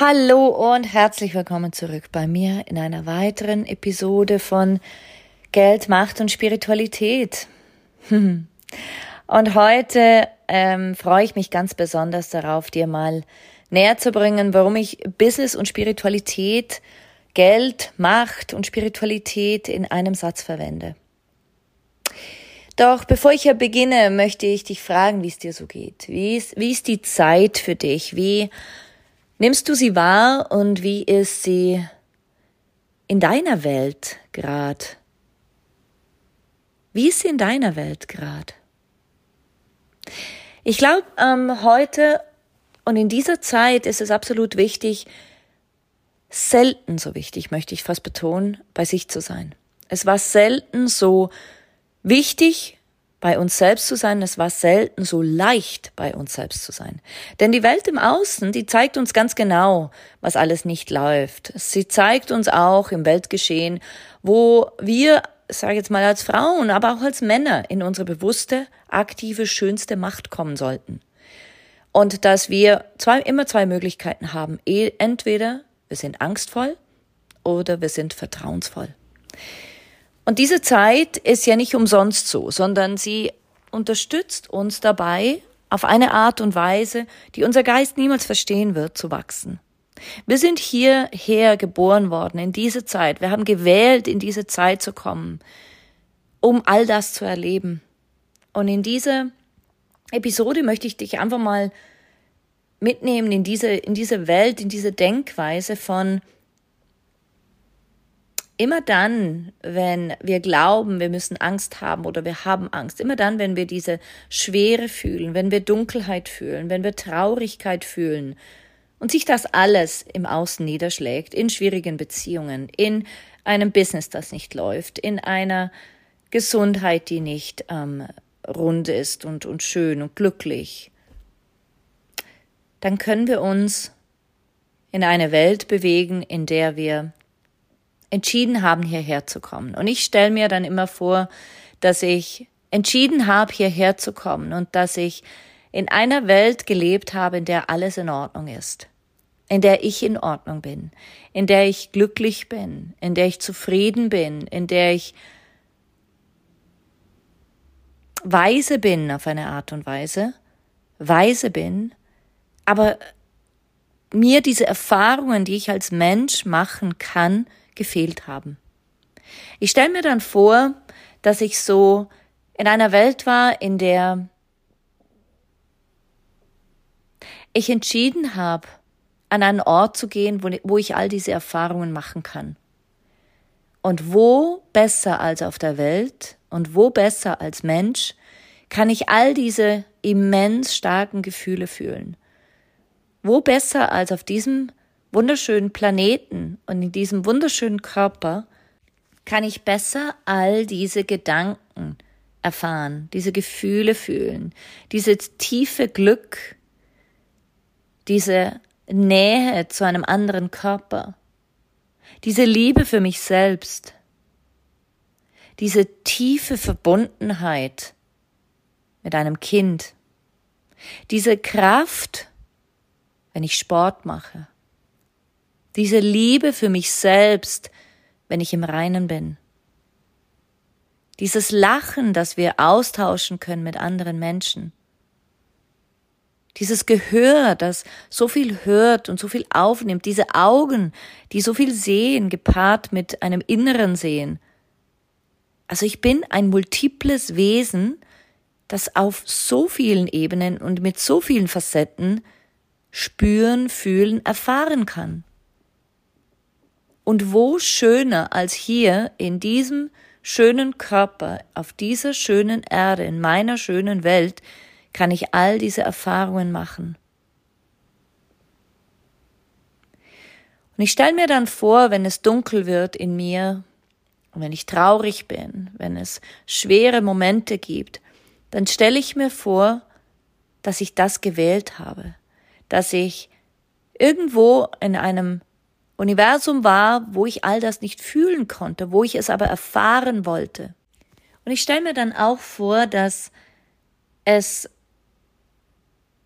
Hallo und herzlich willkommen zurück bei mir in einer weiteren Episode von Geld, Macht und Spiritualität. Und heute ähm, freue ich mich ganz besonders darauf, dir mal näher zu bringen, warum ich Business und Spiritualität, Geld, Macht und Spiritualität in einem Satz verwende. Doch bevor ich hier beginne, möchte ich dich fragen, wie es dir so geht. Wie ist, wie ist die Zeit für dich? Wie Nimmst du sie wahr und wie ist sie in deiner Welt grad? Wie ist sie in deiner Welt grad? Ich glaube, ähm, heute und in dieser Zeit ist es absolut wichtig, selten so wichtig, möchte ich fast betonen, bei sich zu sein. Es war selten so wichtig, bei uns selbst zu sein. Es war selten so leicht, bei uns selbst zu sein. Denn die Welt im Außen, die zeigt uns ganz genau, was alles nicht läuft. Sie zeigt uns auch im Weltgeschehen, wo wir, sage jetzt mal als Frauen, aber auch als Männer in unsere bewusste, aktive, schönste Macht kommen sollten. Und dass wir zwei, immer zwei Möglichkeiten haben. E, entweder wir sind angstvoll oder wir sind vertrauensvoll. Und diese Zeit ist ja nicht umsonst so, sondern sie unterstützt uns dabei, auf eine Art und Weise, die unser Geist niemals verstehen wird, zu wachsen. Wir sind hierher geboren worden, in diese Zeit. Wir haben gewählt, in diese Zeit zu kommen, um all das zu erleben. Und in diese Episode möchte ich dich einfach mal mitnehmen in diese, in diese Welt, in diese Denkweise von, Immer dann, wenn wir glauben, wir müssen Angst haben oder wir haben Angst, immer dann, wenn wir diese Schwere fühlen, wenn wir Dunkelheit fühlen, wenn wir Traurigkeit fühlen und sich das alles im Außen niederschlägt, in schwierigen Beziehungen, in einem Business, das nicht läuft, in einer Gesundheit, die nicht ähm, rund ist und, und schön und glücklich, dann können wir uns in eine Welt bewegen, in der wir entschieden haben, hierher zu kommen. Und ich stelle mir dann immer vor, dass ich entschieden habe, hierher zu kommen und dass ich in einer Welt gelebt habe, in der alles in Ordnung ist, in der ich in Ordnung bin, in der ich glücklich bin, in der ich zufrieden bin, in der ich weise bin auf eine Art und Weise, weise bin, aber mir diese Erfahrungen, die ich als Mensch machen kann, gefehlt haben. Ich stelle mir dann vor, dass ich so in einer Welt war, in der ich entschieden habe, an einen Ort zu gehen, wo, wo ich all diese Erfahrungen machen kann. Und wo besser als auf der Welt und wo besser als Mensch kann ich all diese immens starken Gefühle fühlen? Wo besser als auf diesem wunderschönen Planeten. Und in diesem wunderschönen Körper kann ich besser all diese Gedanken erfahren, diese Gefühle fühlen, dieses tiefe Glück, diese Nähe zu einem anderen Körper, diese Liebe für mich selbst, diese tiefe Verbundenheit mit einem Kind, diese Kraft, wenn ich Sport mache, diese Liebe für mich selbst, wenn ich im Reinen bin. Dieses Lachen, das wir austauschen können mit anderen Menschen. Dieses Gehör, das so viel hört und so viel aufnimmt, diese Augen, die so viel sehen, gepaart mit einem inneren Sehen. Also ich bin ein multiples Wesen, das auf so vielen Ebenen und mit so vielen Facetten spüren, fühlen, erfahren kann. Und wo schöner als hier in diesem schönen Körper, auf dieser schönen Erde, in meiner schönen Welt, kann ich all diese Erfahrungen machen. Und ich stelle mir dann vor, wenn es dunkel wird in mir, und wenn ich traurig bin, wenn es schwere Momente gibt, dann stelle ich mir vor, dass ich das gewählt habe, dass ich irgendwo in einem Universum war, wo ich all das nicht fühlen konnte, wo ich es aber erfahren wollte. Und ich stelle mir dann auch vor, dass es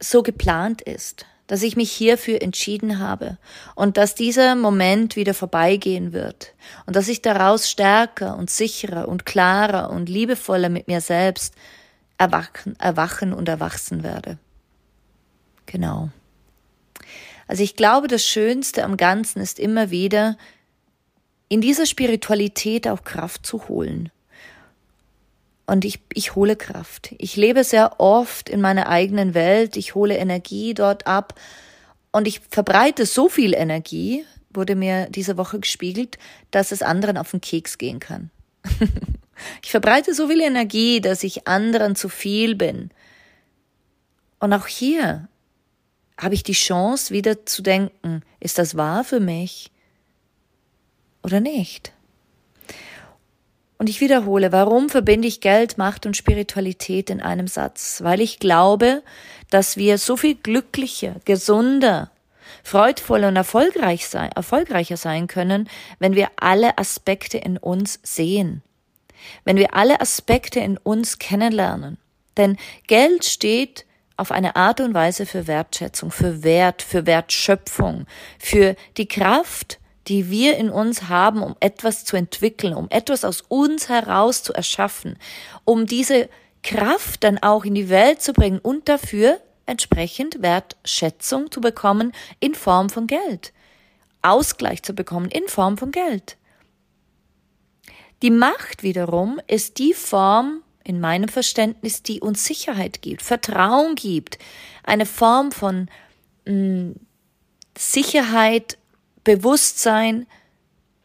so geplant ist, dass ich mich hierfür entschieden habe und dass dieser Moment wieder vorbeigehen wird und dass ich daraus stärker und sicherer und klarer und liebevoller mit mir selbst erwachen, erwachen und erwachsen werde. Genau. Also ich glaube, das Schönste am Ganzen ist immer wieder, in dieser Spiritualität auch Kraft zu holen. Und ich, ich hole Kraft. Ich lebe sehr oft in meiner eigenen Welt. Ich hole Energie dort ab. Und ich verbreite so viel Energie, wurde mir diese Woche gespiegelt, dass es anderen auf den Keks gehen kann. ich verbreite so viel Energie, dass ich anderen zu viel bin. Und auch hier habe ich die Chance, wieder zu denken, ist das wahr für mich oder nicht? Und ich wiederhole, warum verbinde ich Geld, Macht und Spiritualität in einem Satz? Weil ich glaube, dass wir so viel glücklicher, gesunder, freudvoller und erfolgreich sein, erfolgreicher sein können, wenn wir alle Aspekte in uns sehen. Wenn wir alle Aspekte in uns kennenlernen. Denn Geld steht auf eine Art und Weise für Wertschätzung, für Wert, für Wertschöpfung, für die Kraft, die wir in uns haben, um etwas zu entwickeln, um etwas aus uns heraus zu erschaffen, um diese Kraft dann auch in die Welt zu bringen und dafür entsprechend Wertschätzung zu bekommen in Form von Geld, Ausgleich zu bekommen in Form von Geld. Die Macht wiederum ist die Form, in meinem Verständnis, die uns Sicherheit gibt, Vertrauen gibt, eine Form von mh, mm, Sicherheit Bewusstsein,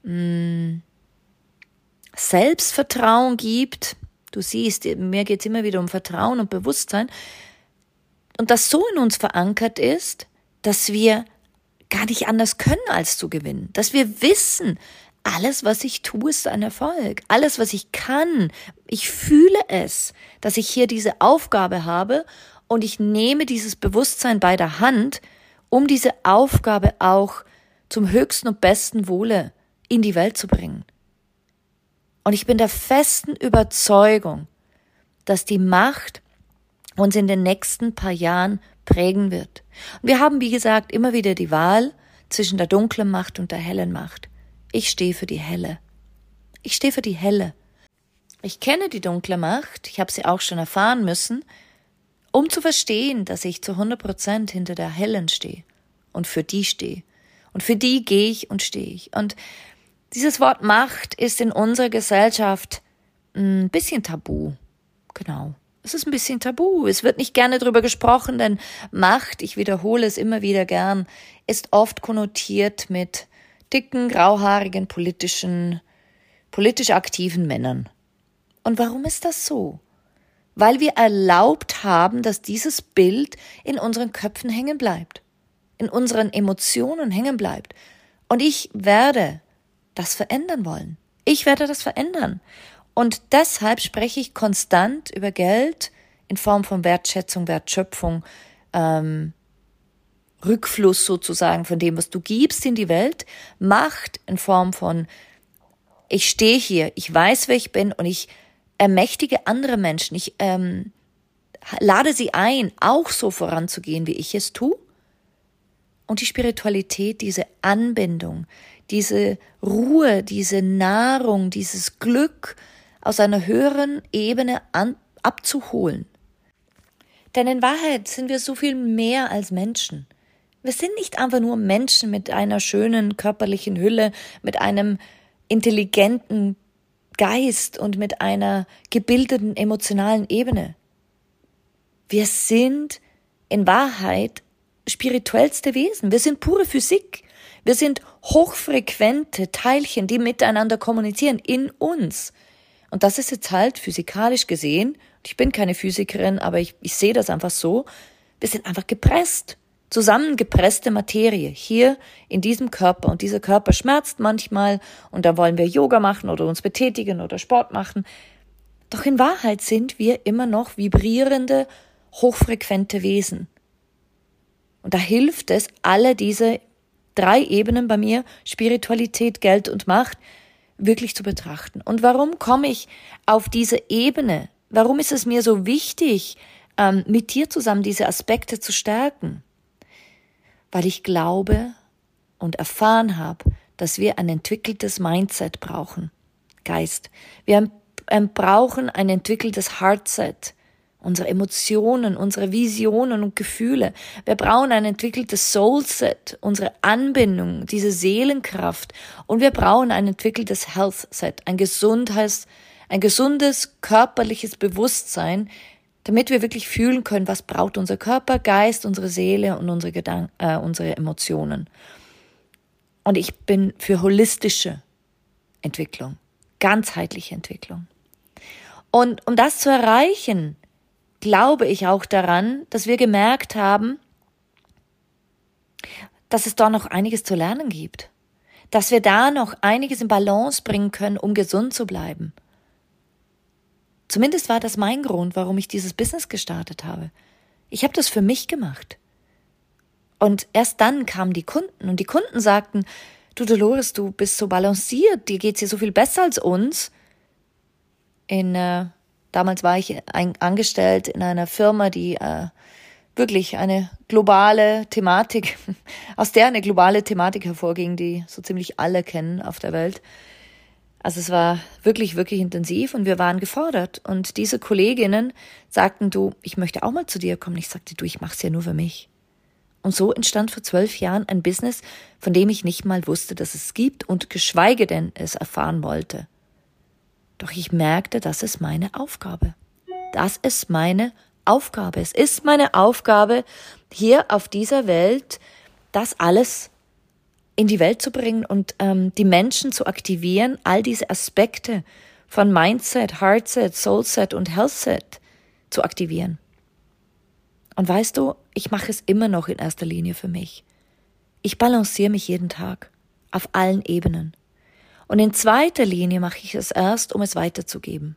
mh, hm, Selbstvertrauen gibt. Du siehst, mir geht es immer wieder um Vertrauen und Bewusstsein. Und das so in uns verankert ist, dass wir gar nicht anders können, als zu gewinnen. Dass wir wissen, alles, was ich tue, ist ein Erfolg. Alles, was ich kann, ich fühle es, dass ich hier diese Aufgabe habe und ich nehme dieses Bewusstsein bei der Hand, um diese Aufgabe auch zum höchsten und besten Wohle in die Welt zu bringen. Und ich bin der festen Überzeugung, dass die Macht uns in den nächsten paar Jahren prägen wird. Und wir haben, wie gesagt, immer wieder die Wahl zwischen der dunklen Macht und der hellen Macht. Ich stehe für die helle. Ich stehe für die helle. Ich kenne die dunkle Macht, ich habe sie auch schon erfahren müssen, um zu verstehen, dass ich zu 100 Prozent hinter der hellen stehe und für die stehe und für die gehe ich und stehe ich. Und dieses Wort Macht ist in unserer Gesellschaft ein bisschen tabu. Genau. Es ist ein bisschen tabu. Es wird nicht gerne darüber gesprochen, denn Macht, ich wiederhole es immer wieder gern, ist oft konnotiert mit dicken, grauhaarigen, politischen, politisch aktiven Männern. Und warum ist das so? Weil wir erlaubt haben, dass dieses Bild in unseren Köpfen hängen bleibt in unseren Emotionen hängen bleibt. Und ich werde das verändern wollen. Ich werde das verändern. Und deshalb spreche ich konstant über Geld in Form von Wertschätzung, Wertschöpfung, ähm, Rückfluss sozusagen von dem, was du gibst in die Welt, Macht in Form von ich stehe hier, ich weiß, wer ich bin und ich ermächtige andere Menschen, ich ähm, lade sie ein, auch so voranzugehen, wie ich es tue und die Spiritualität, diese Anbindung, diese Ruhe, diese Nahrung, dieses Glück aus einer höheren Ebene an, abzuholen. Denn in Wahrheit sind wir so viel mehr als Menschen. Wir sind nicht einfach nur Menschen mit einer schönen körperlichen Hülle, mit einem intelligenten Geist und mit einer gebildeten emotionalen Ebene. Wir sind in Wahrheit spirituellste Wesen. Wir sind pure Physik. Wir sind hochfrequente Teilchen, die miteinander kommunizieren in uns. Und das ist jetzt halt physikalisch gesehen, ich bin keine Physikerin, aber ich, ich sehe das einfach so, wir sind einfach gepresst. Zusammengepresste Materie hier in diesem Körper und dieser Körper schmerzt manchmal und da wollen wir Yoga machen oder uns betätigen oder Sport machen. Doch in Wahrheit sind wir immer noch vibrierende, hochfrequente Wesen. Und da hilft es, alle diese drei Ebenen bei mir, Spiritualität, Geld und Macht, wirklich zu betrachten. Und warum komme ich auf diese Ebene? Warum ist es mir so wichtig, ähm, mit dir zusammen diese Aspekte zu stärken? Weil ich glaube und erfahren habe, dass wir ein entwickeltes Mindset brauchen. Geist. Wir brauchen ein entwickeltes Heartset unsere Emotionen, unsere Visionen und Gefühle. Wir brauchen ein entwickeltes Soulset, unsere Anbindung, diese Seelenkraft. Und wir brauchen ein entwickeltes Health-Set, ein Gesundheits, ein gesundes körperliches Bewusstsein, damit wir wirklich fühlen können, was braucht unser Körper, Geist, unsere Seele und unsere Gedanken, äh, unsere Emotionen. Und ich bin für holistische Entwicklung, ganzheitliche Entwicklung. Und um das zu erreichen, glaube ich auch daran, dass wir gemerkt haben, dass es da noch einiges zu lernen gibt. Dass wir da noch einiges in Balance bringen können, um gesund zu bleiben. Zumindest war das mein Grund, warum ich dieses Business gestartet habe. Ich habe das für mich gemacht. Und erst dann kamen die Kunden und die Kunden sagten, du Dolores, du bist so balanciert, dir geht's hier so viel besser als uns. In äh, Damals war ich ein, angestellt in einer Firma, die äh, wirklich eine globale Thematik, aus der eine globale Thematik hervorging, die so ziemlich alle kennen auf der Welt. Also es war wirklich, wirklich intensiv und wir waren gefordert. Und diese Kolleginnen sagten, du, ich möchte auch mal zu dir kommen. Ich sagte, du, ich mach's ja nur für mich. Und so entstand vor zwölf Jahren ein Business, von dem ich nicht mal wusste, dass es gibt und geschweige denn es erfahren wollte. Doch ich merkte, das ist meine Aufgabe. Das ist meine Aufgabe. Es ist meine Aufgabe, hier auf dieser Welt das alles in die Welt zu bringen und ähm, die Menschen zu aktivieren, all diese Aspekte von Mindset, Heartset, Soulset und Healthset zu aktivieren. Und weißt du, ich mache es immer noch in erster Linie für mich. Ich balanciere mich jeden Tag auf allen Ebenen. Und in zweiter Linie mache ich es erst, um es weiterzugeben.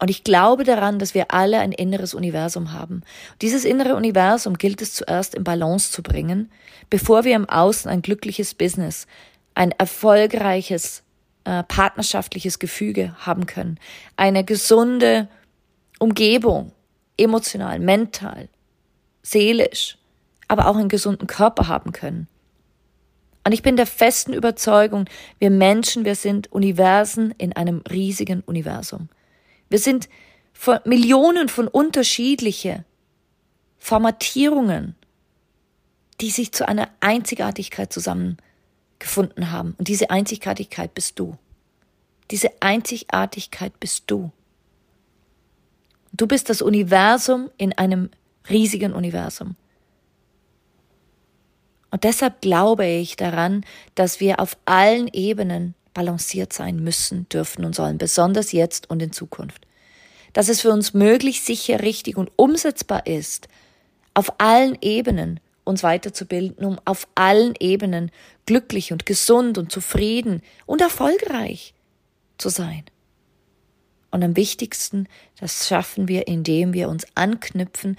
Und ich glaube daran, dass wir alle ein inneres Universum haben. Dieses innere Universum gilt es zuerst in Balance zu bringen, bevor wir im Außen ein glückliches Business, ein erfolgreiches äh, partnerschaftliches Gefüge haben können, eine gesunde Umgebung, emotional, mental, seelisch, aber auch einen gesunden Körper haben können. Und ich bin der festen Überzeugung, wir Menschen, wir sind Universen in einem riesigen Universum. Wir sind von Millionen von unterschiedliche Formatierungen, die sich zu einer Einzigartigkeit zusammengefunden haben. Und diese Einzigartigkeit bist du. Diese Einzigartigkeit bist du. Du bist das Universum in einem riesigen Universum. Und deshalb glaube ich daran, dass wir auf allen Ebenen balanciert sein müssen, dürfen und sollen, besonders jetzt und in Zukunft. Dass es für uns möglich, sicher, richtig und umsetzbar ist, auf allen Ebenen uns weiterzubilden, um auf allen Ebenen glücklich und gesund und zufrieden und erfolgreich zu sein. Und am wichtigsten, das schaffen wir, indem wir uns anknüpfen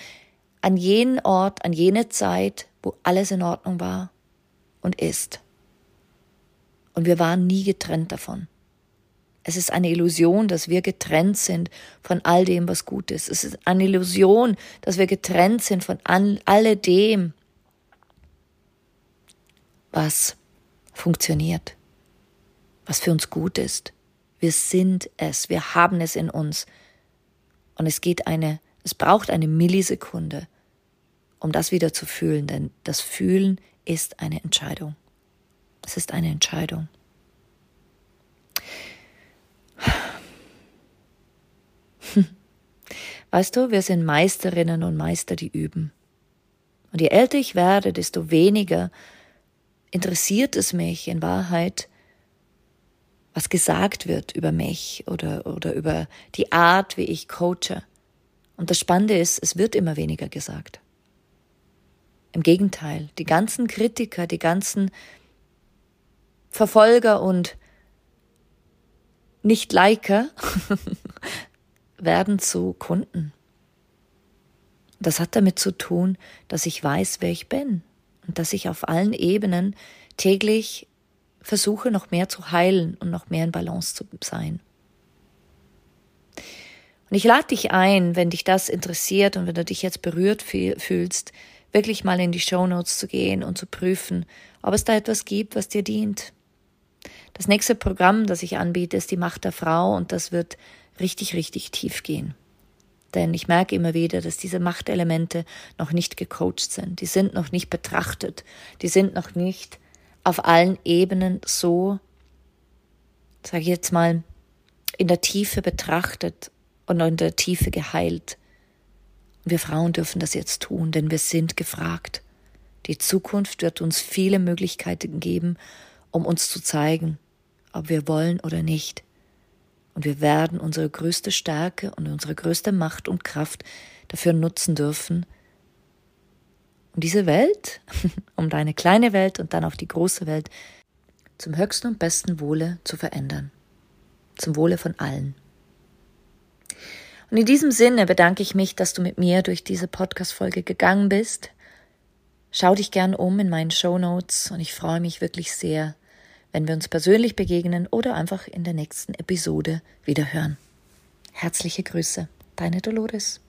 an jenen Ort, an jene Zeit, wo alles in Ordnung war und ist. Und wir waren nie getrennt davon. Es ist eine Illusion, dass wir getrennt sind von all dem, was gut ist. Es ist eine Illusion, dass wir getrennt sind von all, alledem, was funktioniert, was für uns gut ist. Wir sind es, wir haben es in uns. Und es geht eine Es braucht eine Millisekunde, um das wieder zu fühlen, denn das Fühlen ist eine Entscheidung. Es ist eine Entscheidung. Weißt du, wir sind Meisterinnen und Meister, die üben. Und je älter ich werde, desto weniger interessiert es mich in Wahrheit, was gesagt wird über mich oder, oder über die Art, wie ich coache. Und das Spannende ist, es wird immer weniger gesagt. Im Gegenteil, die ganzen Kritiker, die ganzen Verfolger und Nicht-Liker werden zu Kunden. Das hat damit zu tun, dass ich weiß, wer ich bin und dass ich auf allen Ebenen täglich versuche, noch mehr zu heilen und noch mehr in Balance zu sein. Und ich lade dich ein, wenn dich das interessiert und wenn du dich jetzt berührt fühlst, wirklich mal in die Show Notes zu gehen und zu prüfen, ob es da etwas gibt, was dir dient. Das nächste Programm, das ich anbiete, ist die Macht der Frau und das wird richtig, richtig tief gehen. Denn ich merke immer wieder, dass diese Machtelemente noch nicht gecoacht sind. Die sind noch nicht betrachtet. Die sind noch nicht auf allen Ebenen so, sage ich jetzt mal, in der Tiefe betrachtet und in der Tiefe geheilt. Wir Frauen dürfen das jetzt tun, denn wir sind gefragt. Die Zukunft wird uns viele Möglichkeiten geben, um uns zu zeigen, ob wir wollen oder nicht. Und wir werden unsere größte Stärke und unsere größte Macht und Kraft dafür nutzen dürfen, um diese Welt, um deine kleine Welt und dann auch die große Welt zum höchsten und besten Wohle zu verändern. Zum Wohle von allen. Und in diesem Sinne bedanke ich mich, dass du mit mir durch diese Podcast-Folge gegangen bist. Schau dich gern um in meinen Show Notes und ich freue mich wirklich sehr, wenn wir uns persönlich begegnen oder einfach in der nächsten Episode wieder hören. Herzliche Grüße, deine Dolores.